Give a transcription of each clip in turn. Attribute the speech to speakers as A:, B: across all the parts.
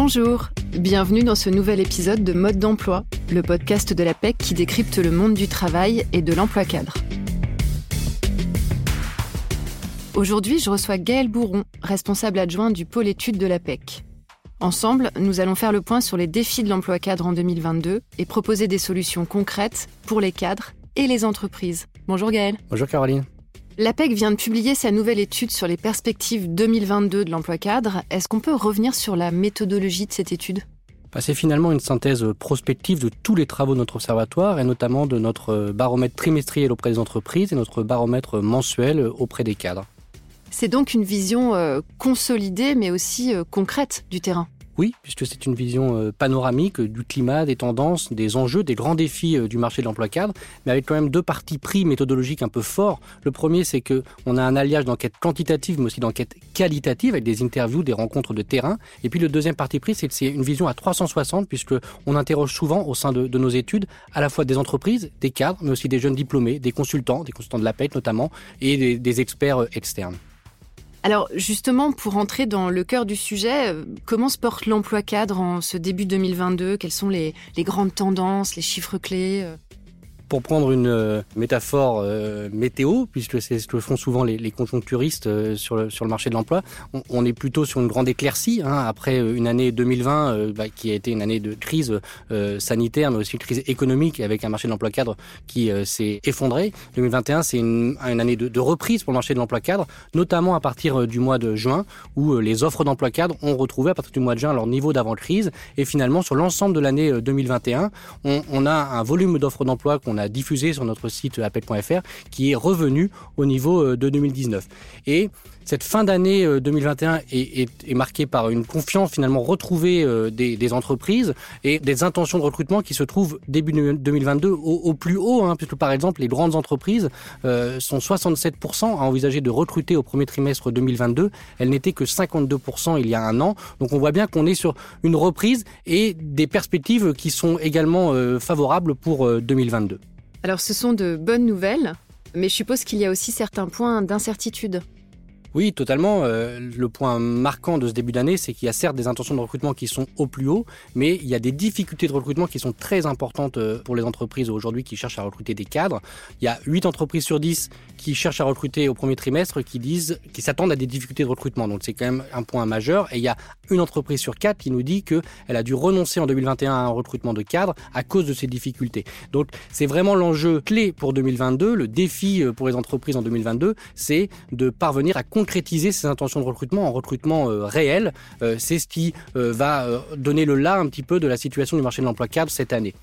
A: Bonjour, bienvenue dans ce nouvel épisode de Mode d'emploi, le podcast de la PEC qui décrypte le monde du travail et de l'emploi cadre. Aujourd'hui, je reçois Gaël Bourron, responsable adjoint du pôle études de la PEC. Ensemble, nous allons faire le point sur les défis de l'emploi cadre en 2022 et proposer des solutions concrètes pour les cadres et les entreprises. Bonjour Gaël.
B: Bonjour Caroline.
A: L'APEC vient de publier sa nouvelle étude sur les perspectives 2022 de l'emploi cadre. Est-ce qu'on peut revenir sur la méthodologie de cette étude?
B: Bah, c'est finalement une synthèse prospective de tous les travaux de notre observatoire et notamment de notre baromètre trimestriel auprès des entreprises et notre baromètre mensuel auprès des cadres.
A: C'est donc une vision euh, consolidée mais aussi euh, concrète du terrain.
B: Oui, puisque c'est une vision euh, panoramique du climat, des tendances, des enjeux, des grands défis euh, du marché de l'emploi cadre, mais avec quand même deux parties pris méthodologiques un peu forts. Le premier, c'est que on a un alliage d'enquête quantitative, mais aussi d'enquête qualitative, avec des interviews, des rencontres de terrain. Et puis le deuxième parti pris, c'est que c'est une vision à 360, puisque on interroge souvent au sein de, nos études à la fois des entreprises, des cadres, mais aussi des jeunes diplômés, des consultants, des consultants de la PEC notamment, et des, des experts euh, externes.
A: Alors justement, pour entrer dans le cœur du sujet, euh, comment se porte l'emploi cadre en ce début 2022 Quelles sont les, les, grandes tendances, les chiffres clés euh?
B: Pour prendre une euh, métaphore euh, météo, puisque c'est ce que font souvent les, conjoncturistes euh, sur, le, marché de l'emploi, on, est plutôt sur une grande éclaircie, hein, après une année 2020 euh, bah, qui a été une année de crise sanitaire, mais aussi une crise économique avec un marché de l'emploi cadre qui s'est effondré. 2021, c'est une, année de, reprise pour le marché de l'emploi cadre, notamment à partir du mois de juin, où les offres d'emploi cadre ont retrouvé à partir du mois de juin leur niveau d'avant-crise. Et finalement, sur l'ensemble de l'année 2021, on, on a un volume d'offres d'emploi qu'on a diffusé sur notre site appel.fr qui est revenu au niveau euh, de 2019. Et cette fin d'année 2021 euh, est, est, marquée par une confiance finalement retrouvée euh, des, entreprises et des intentions de recrutement qui se trouvent début 2022 au, au plus haut, hein, puisque par exemple les grandes entreprises euh, sont 67% à envisager de recruter au premier trimestre 2022. Elles n'étaient que 52% il y a un an. Donc on voit bien qu'on est sur une reprise et des perspectives qui sont également favorables pour 2022.
A: Alors ce sont de bonnes nouvelles, mais je suppose qu'il y a aussi certains points d'incertitude.
B: Oui, totalement. Euh, le point marquant de ce début d'année, c'est qu'il y a certes des intentions de recrutement qui sont au plus haut, mais il y a des difficultés de recrutement qui sont très importantes euh, pour les entreprises aujourd'hui qui cherchent à recruter des cadres. Il y a 8 entreprises sur 10 qui cherchent à recruter au premier trimestre qui disent qui s'attendent à des difficultés de recrutement. Donc c'est quand même un point majeur. Et il y a une entreprise sur 4 qui nous dit qu'elle a dû renoncer en 2021 à un recrutement de cadres à cause de ces difficultés. Donc c'est vraiment l'enjeu clé pour 2022. Le défi euh, pour les entreprises en 2022, c'est de parvenir à concrétiser ces intentions de recrutement en recrutement euh, réel. Euh, c'est ce qui euh, va donner le là un petit peu de la situation du marché de l'emploi cadre cette année.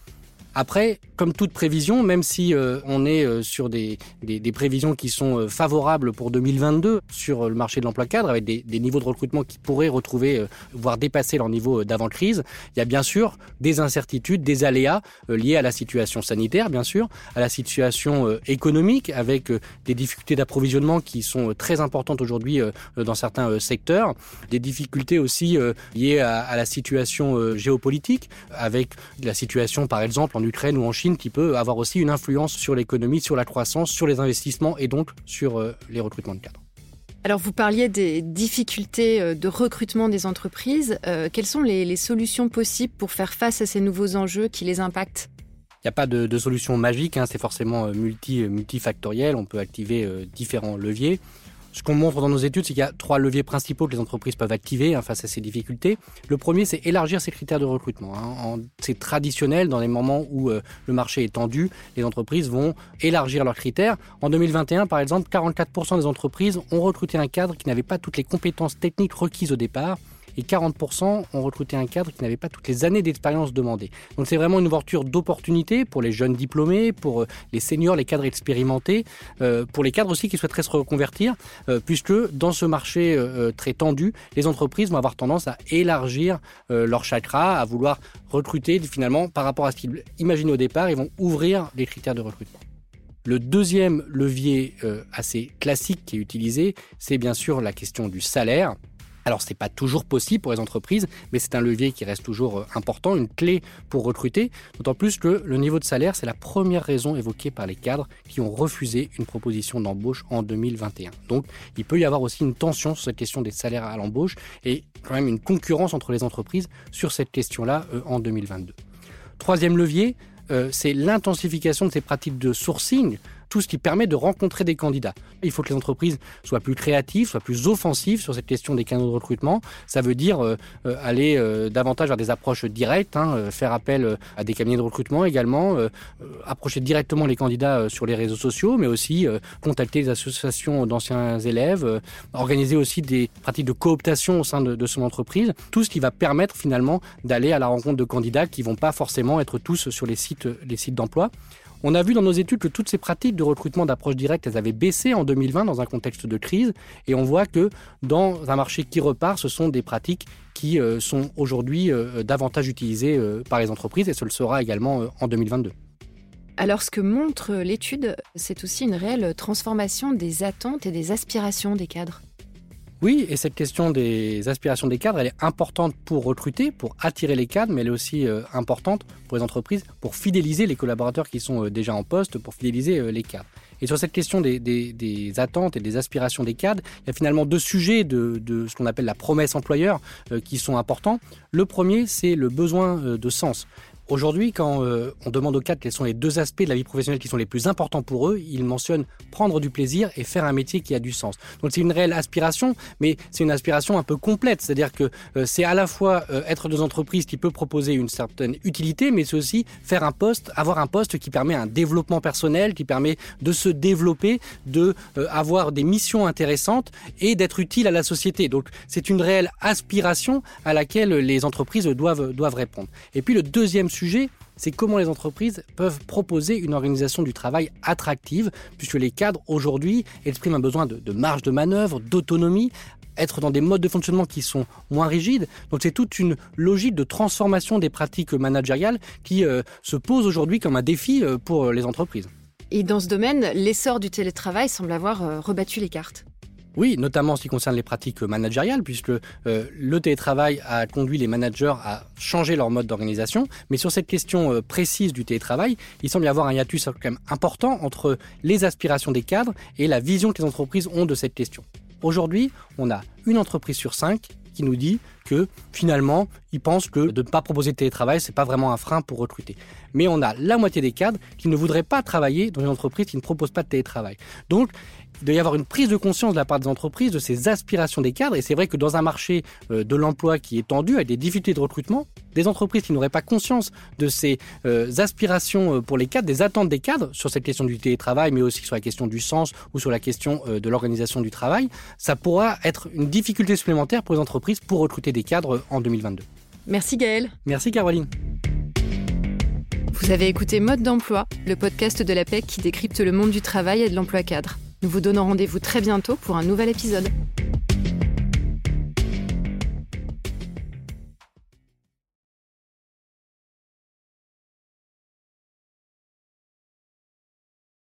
B: Après, comme toute prévision, même si euh, on est euh, sur des, des, des, prévisions qui sont euh, favorables pour 2022 sur le marché de l'emploi cadre, avec des, des, niveaux de recrutement qui pourraient retrouver, euh, voire dépasser leur niveau euh, d'avant-crise, il y a bien sûr des incertitudes, des aléas euh, liés à la situation sanitaire, bien sûr, à la situation économique, avec des difficultés d'approvisionnement qui sont très importantes aujourd'hui dans certains secteurs, des difficultés aussi liées à, à la situation géopolitique, avec la situation, par exemple, en Ukraine ou en Chine qui peut avoir aussi une influence sur l'économie, sur la croissance, sur les investissements et donc sur euh, les recrutements de cadres.
A: Alors vous parliez des difficultés euh, de recrutement des entreprises. Euh, quelles sont les, les solutions possibles pour faire face à ces nouveaux enjeux qui les impactent?
B: Il n'y a pas de, de solution magique, hein, c'est forcément multi, multifactoriel, on peut activer euh, différents leviers. Ce qu'on montre dans nos études, c'est qu'il y a trois leviers principaux que les entreprises peuvent activer hein, face à ces difficultés. Le premier, c'est élargir ses critères de recrutement. Hein. C'est traditionnel dans les moments où euh, le marché est tendu, les entreprises vont élargir leurs critères. En 2021, par exemple, 44% des entreprises ont recruté un cadre qui n'avait pas toutes les compétences techniques requises au départ et 40% ont recruté un cadre qui n'avait pas toutes les années d'expérience demandées. Donc c'est vraiment une ouverture d'opportunités pour les jeunes diplômés, pour euh, les seniors, les cadres expérimentés, euh, pour les cadres aussi qui souhaiteraient se reconvertir, euh, puisque dans ce marché très tendu, les entreprises vont avoir tendance à élargir leur chakra, à vouloir recruter finalement par rapport à ce qu'ils imaginaient au départ, ils vont ouvrir les critères de recrutement. Le deuxième levier assez classique qui est utilisé, c'est bien sûr la question du salaire Alors ce n'est pas toujours possible pour les entreprises, mais c'est un levier qui reste toujours euh, important, une clé pour recruter, d'autant plus que le niveau de salaire, c'est la première raison évoquée par les cadres qui ont refusé une proposition d'embauche en 2021. Donc il peut y avoir aussi une tension sur cette question des salaires à l'embauche et quand même une concurrence entre les entreprises sur cette question-là euh, en 2022. Troisième levier, euh, c'est l'intensification de ces pratiques de sourcing tout ce qui permet de rencontrer des candidats. Il faut que les entreprises soient plus créatives, soient plus offensives sur cette question des canaux de recrutement. Ça veut dire euh, euh, aller euh, davantage vers des approches directes, hein, faire appel à des cabinets de recrutement également, approcher directement les candidats sur les réseaux sociaux, mais aussi contacter les associations d'anciens élèves, organiser aussi des pratiques de cooptation au sein de, de son entreprise. Tout ce qui va permettre finalement d'aller à la rencontre de candidats qui vont pas forcément être tous sur les sites, les sites d'emploi. On a vu dans nos études que toutes ces pratiques de recrutement d'approche directe, elles avaient baissé en 2020 dans un contexte de crise. Et on voit que dans un marché qui repart, ce sont des pratiques qui euh, sont aujourd'hui euh, davantage utilisées euh, par les entreprises et ce le sera également en 2022.
A: Alors ce que montre l'étude, c'est aussi une réelle transformation des attentes et des aspirations des cadres.
B: Oui, et cette question des aspirations des cadres, elle est importante pour recruter, pour attirer les cadres, mais elle est aussi euh, importante pour les entreprises, pour fidéliser les collaborateurs qui sont euh, déjà en poste, pour fidéliser euh, les cadres. Et sur cette question des, attentes et des aspirations des cadres, il y a finalement deux sujets de, de ce qu'on appelle la promesse employeur qui sont importants. Le premier, c'est le besoin de sens. Aujourd'hui, quand euh, on demande aux cadres quels sont les deux aspects de la vie professionnelle qui sont les plus importants pour eux, ils mentionnent prendre du plaisir et faire un métier qui a du sens. Donc c'est une réelle aspiration, mais c'est une aspiration un peu complète. C'est-à-dire que euh, c'est à la fois euh, être dans une entreprise qui peut proposer une certaine utilité, mais c'est aussi faire un poste, avoir un poste qui permet un développement personnel, qui permet de se développer, de avoir des missions intéressantes et d'être utile à la société. Donc c'est une réelle aspiration à laquelle les entreprises doivent, doivent répondre. Et puis le deuxième sujet, c'est comment les entreprises peuvent proposer une organisation du travail attractive, puisque les cadres aujourd'hui expriment un besoin de, marge de manœuvre, d'autonomie, être dans des modes de fonctionnement qui sont moins rigides. Donc c'est toute une logique de transformation des pratiques managériales qui euh, se pose aujourd'hui comme un défi euh, pour les entreprises.
A: Et dans ce domaine, l'essor du télétravail semble avoir euh, rebattu les cartes.
B: Oui, notamment en ce qui concerne les pratiques managériales, puisque euh, le télétravail a conduit les managers à changer leur mode d'organisation. Mais sur cette question euh, précise du télétravail, il semble y avoir un hiatus quand même important entre les aspirations des cadres et la vision que les entreprises ont de cette question. Aujourd'hui, on a une entreprise sur cinq qui nous dit que finalement, ils pensent que de ne pas proposer de télétravail, c'est pas vraiment un frein pour recruter. Mais on a la moitié des cadres qui ne voudraient pas travailler dans une entreprise qui ne propose pas de télétravail. Donc, il doit y avoir une prise de conscience de la part des entreprises de ces aspirations des cadres. Et c'est vrai que dans un marché euh, de l'emploi qui est tendu, avec des difficultés de recrutement, des entreprises qui n'auraient pas conscience de ces euh, aspirations euh, pour les cadres, des attentes des cadres sur cette question du télétravail, mais aussi sur la question du sens ou sur la question de l'organisation du travail, ça pourra être une difficulté supplémentaire pour les entreprises pour recruter des cadres en 2022.
A: Merci Gaël.
B: Merci Caroline.
A: Vous avez écouté Mode d'emploi, le podcast de la PEC qui décrypte le monde du travail et de l'emploi cadre. Nous vous donnons rendez-vous très bientôt pour un nouvel épisode.